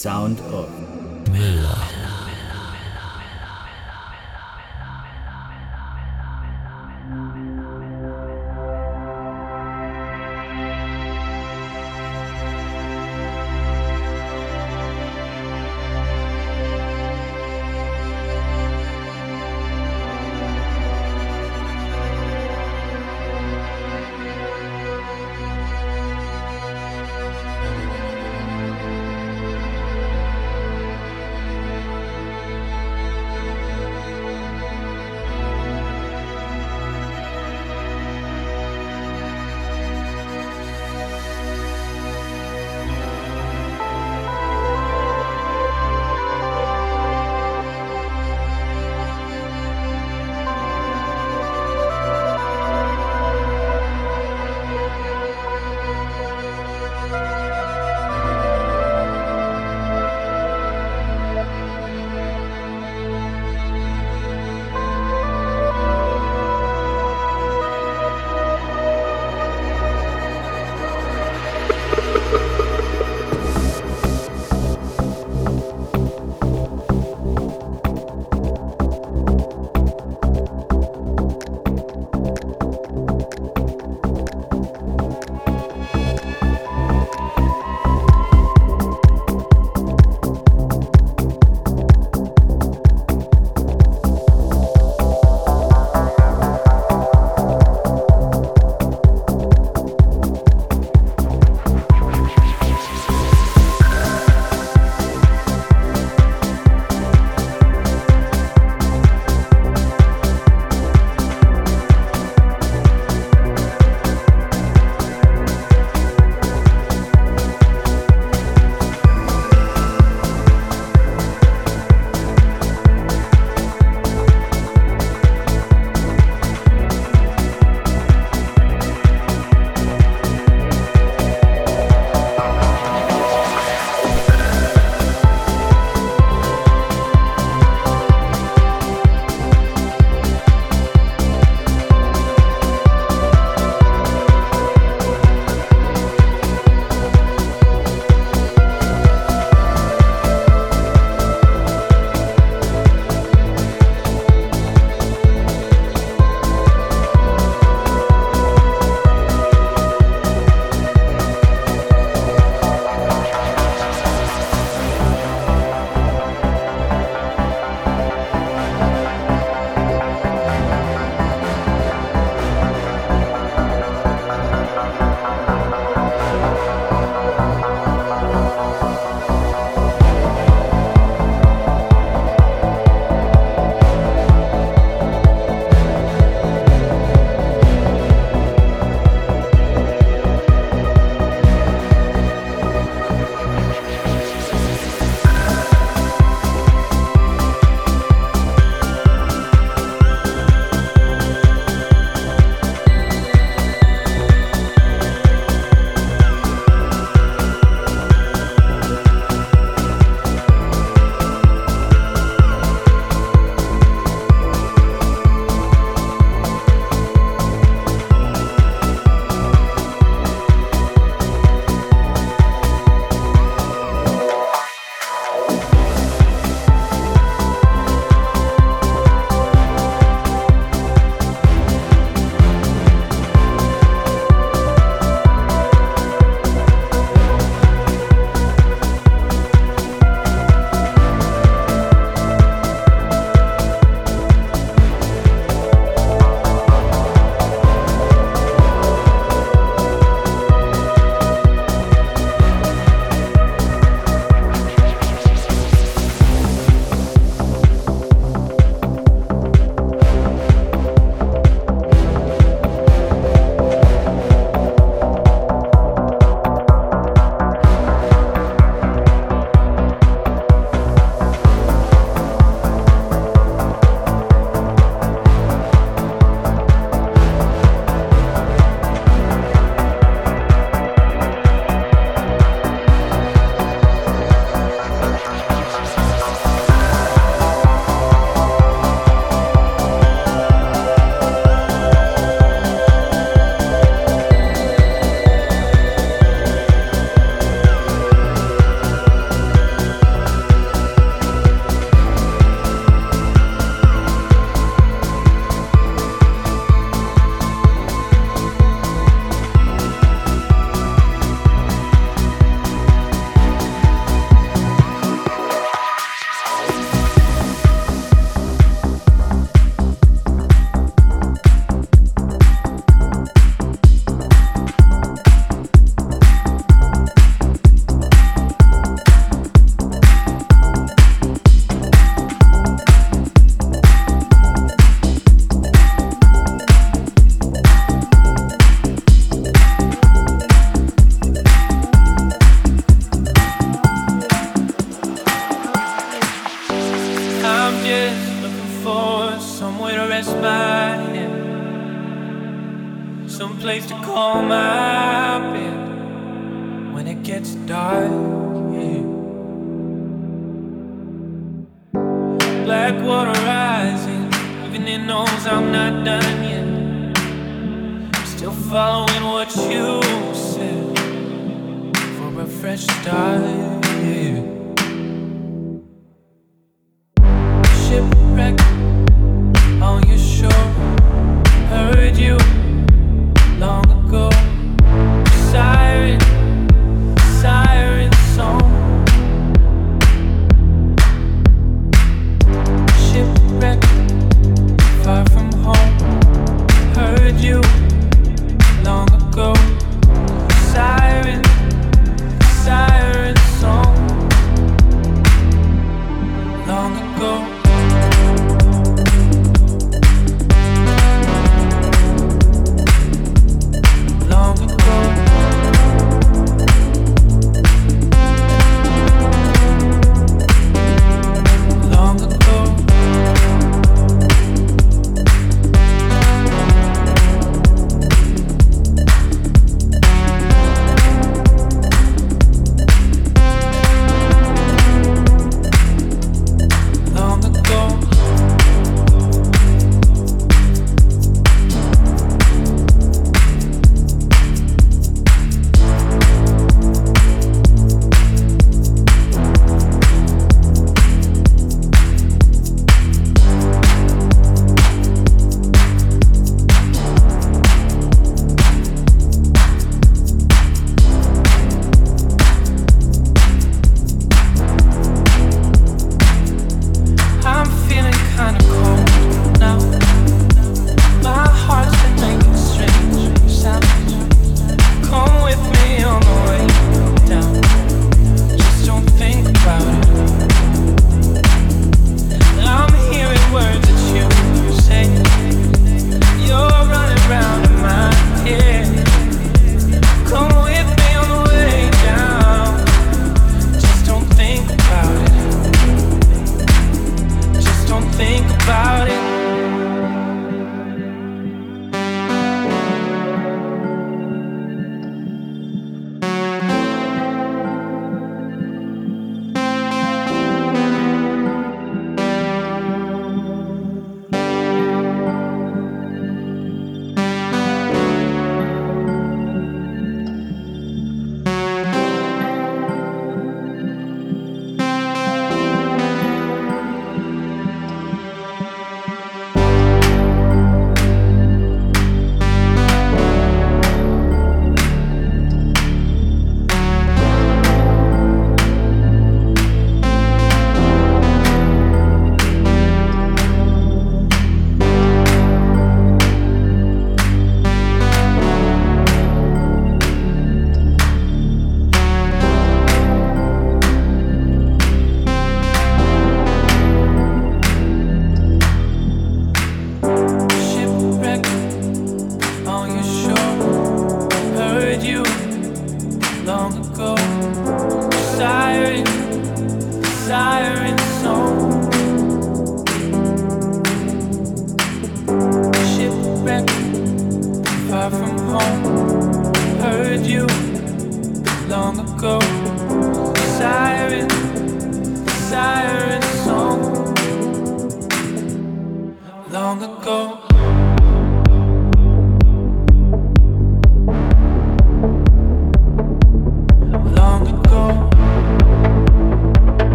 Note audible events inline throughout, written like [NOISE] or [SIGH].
sound of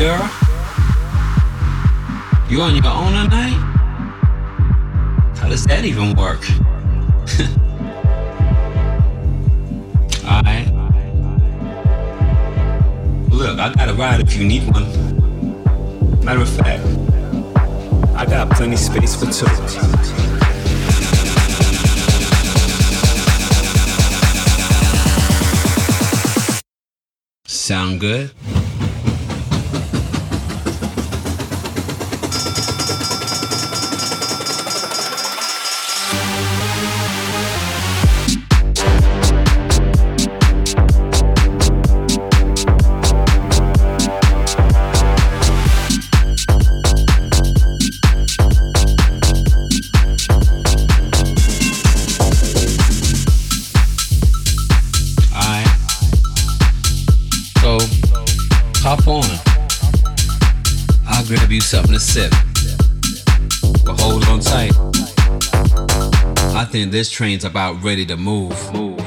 girl? You on your own tonight? How does that even work? [LAUGHS] Alright. Look, I got a ride if you need one. Matter of fact, I got plenty space for two. Sound good? This train's about ready to move. move.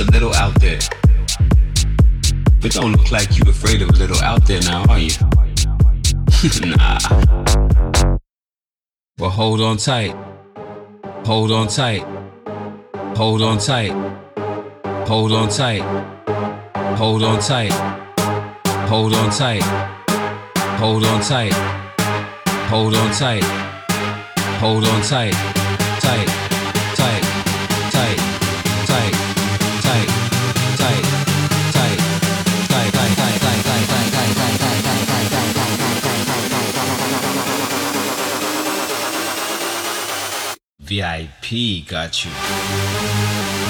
A little out there. But don't look like you're afraid of a little out there now, are you? [LAUGHS] nah. Well, hold on tight. Hold on tight. Hold on tight. Hold on tight. Hold on tight. Hold on tight. Hold on tight. Hold on tight. Hold on tight. Tight. VIP got you.